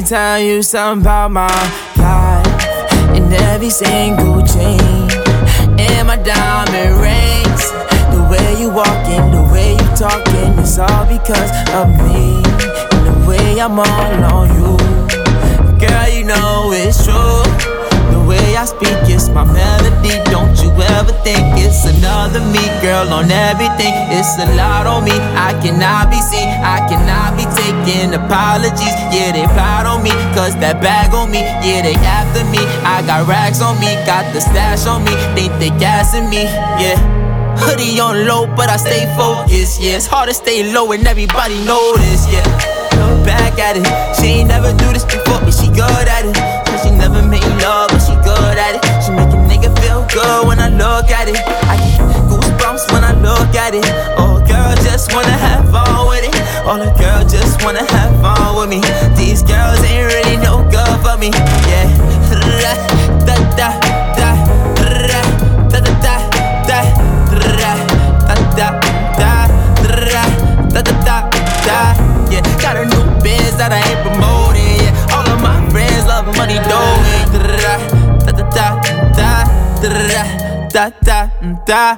me tell you something about my life. and every single chain, and my diamond rings. The way you walking, the way you talking, it's all because of me. And the way I'm all on you. Girl, you know it's true. The way I speak, it's my melody. Don't you ever think it's another me, girl, on everything. It's a lot on me. I cannot be seen, I cannot be taking apologies. Yeah, they proud on me, cause that bag on me. Yeah, they after me. I got racks on me, got the stash on me. Think they gassing me, yeah. Hoodie on low, but I stay focused. Yeah, it's hard to stay low and everybody this. Yeah, back at it. She ain't never do this before, but she good at it. Oh, the girls just wanna have fun with me. These girls ain't really no good for me. Yeah, da da da da da da da da da da da da da da da yeah got a new biz that I ain't promoting yeah all of my friends love money doing da da da da da da da da da